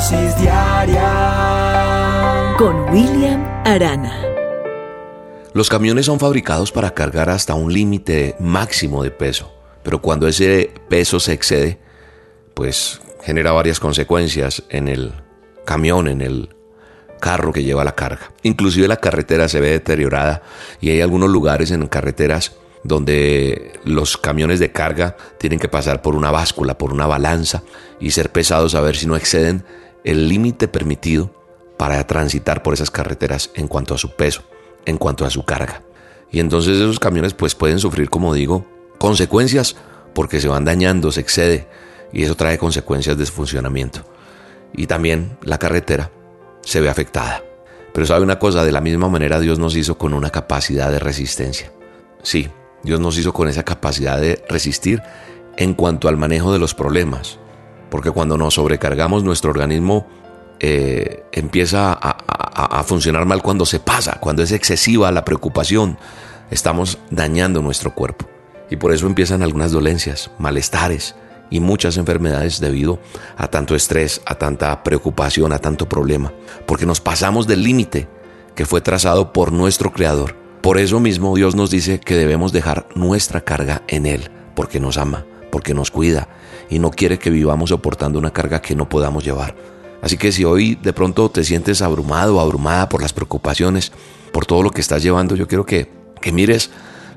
Dosis diaria con William Arana. Los camiones son fabricados para cargar hasta un límite máximo de peso, pero cuando ese peso se excede, pues genera varias consecuencias en el camión, en el carro que lleva la carga. Inclusive la carretera se ve deteriorada y hay algunos lugares en carreteras donde los camiones de carga tienen que pasar por una báscula, por una balanza y ser pesados a ver si no exceden el límite permitido para transitar por esas carreteras en cuanto a su peso, en cuanto a su carga. Y entonces esos camiones pues pueden sufrir, como digo, consecuencias porque se van dañando, se excede y eso trae consecuencias de su funcionamiento. Y también la carretera se ve afectada. Pero sabe una cosa, de la misma manera Dios nos hizo con una capacidad de resistencia. Sí, Dios nos hizo con esa capacidad de resistir en cuanto al manejo de los problemas. Porque cuando nos sobrecargamos nuestro organismo eh, empieza a, a funcionar mal cuando se pasa, cuando es excesiva la preocupación. Estamos dañando nuestro cuerpo. Y por eso empiezan algunas dolencias, malestares, y muchas enfermedades debido a tanto estrés, a tanta preocupación, a tanto problema, porque nos pasamos del límite que fue trazado por nuestro Creador. Por eso mismo Dios nos dice que debemos dejar nuestra carga en Él, porque nos ama, porque nos cuida y no quiere que vivamos soportando una carga que no podamos llevar. Así que si hoy de pronto te sientes abrumado o abrumada por las preocupaciones, por todo lo que estás llevando, yo quiero que, que mires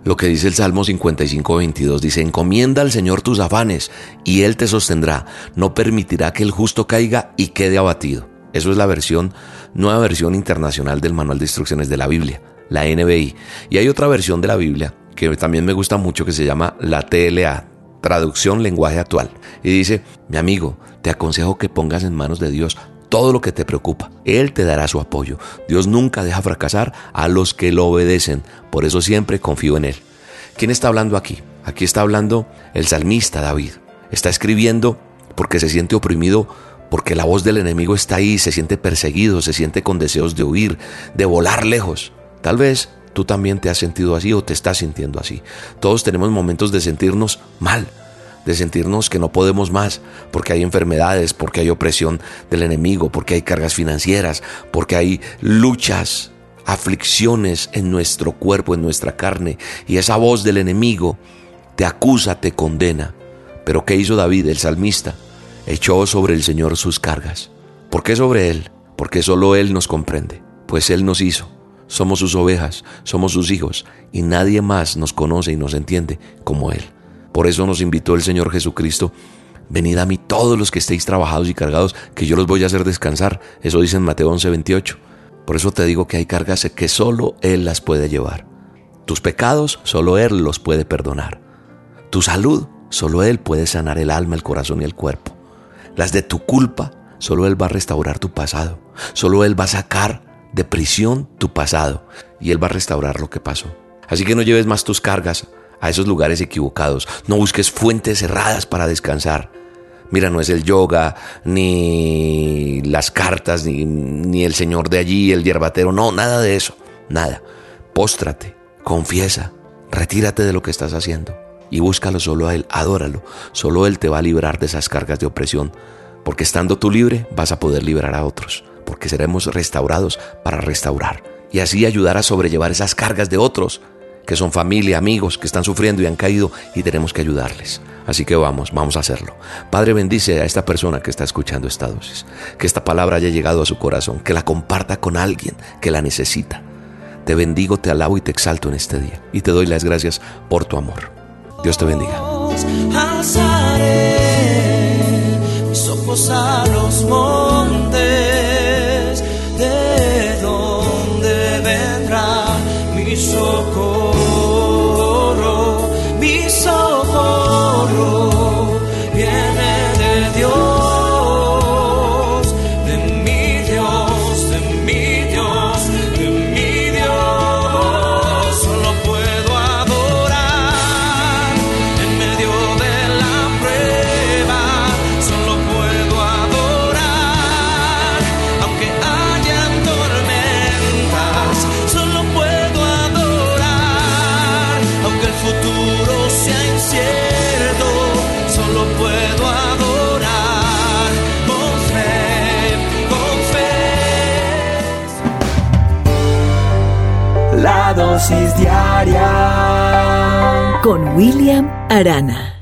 lo que dice el Salmo 55, 22. Dice, encomienda al Señor tus afanes y Él te sostendrá. No permitirá que el justo caiga y quede abatido. Eso es la versión, nueva versión internacional del Manual de Instrucciones de la Biblia, la NBI. Y hay otra versión de la Biblia que también me gusta mucho que se llama la TLA, Traducción Lenguaje Actual. Y dice, mi amigo, te aconsejo que pongas en manos de Dios todo lo que te preocupa. Él te dará su apoyo. Dios nunca deja fracasar a los que lo obedecen. Por eso siempre confío en Él. ¿Quién está hablando aquí? Aquí está hablando el salmista David. Está escribiendo porque se siente oprimido, porque la voz del enemigo está ahí, se siente perseguido, se siente con deseos de huir, de volar lejos. Tal vez tú también te has sentido así o te estás sintiendo así. Todos tenemos momentos de sentirnos mal, de sentirnos que no podemos más, porque hay enfermedades, porque hay opresión del enemigo, porque hay cargas financieras, porque hay luchas, aflicciones en nuestro cuerpo, en nuestra carne, y esa voz del enemigo te acusa, te condena. Pero ¿qué hizo David, el salmista? Echó sobre el Señor sus cargas. ¿Por qué sobre Él? Porque solo Él nos comprende, pues Él nos hizo. Somos sus ovejas, somos sus hijos, y nadie más nos conoce y nos entiende como Él. Por eso nos invitó el Señor Jesucristo. Venid a mí todos los que estéis trabajados y cargados, que yo los voy a hacer descansar. Eso dice en Mateo 11, 28. Por eso te digo que hay cargas que solo Él las puede llevar. Tus pecados, solo Él los puede perdonar. Tu salud, solo Él puede sanar el alma, el corazón y el cuerpo. Las de tu culpa, solo Él va a restaurar tu pasado. Solo Él va a sacar de prisión tu pasado y Él va a restaurar lo que pasó. Así que no lleves más tus cargas a esos lugares equivocados. No busques fuentes cerradas para descansar. Mira, no es el yoga, ni las cartas, ni, ni el señor de allí, el yerbatero. No, nada de eso. Nada. Póstrate, confiesa, retírate de lo que estás haciendo y búscalo solo a Él, adóralo. Solo Él te va a librar de esas cargas de opresión. Porque estando tú libre vas a poder liberar a otros. Porque seremos restaurados para restaurar. Y así ayudar a sobrellevar esas cargas de otros que son familia, amigos que están sufriendo y han caído y tenemos que ayudarles. Así que vamos, vamos a hacerlo. Padre, bendice a esta persona que está escuchando esta dosis, que esta palabra haya llegado a su corazón, que la comparta con alguien que la necesita. Te bendigo, te alabo y te exalto en este día y te doy las gracias por tu amor. Dios te bendiga. los montes, con William Arana.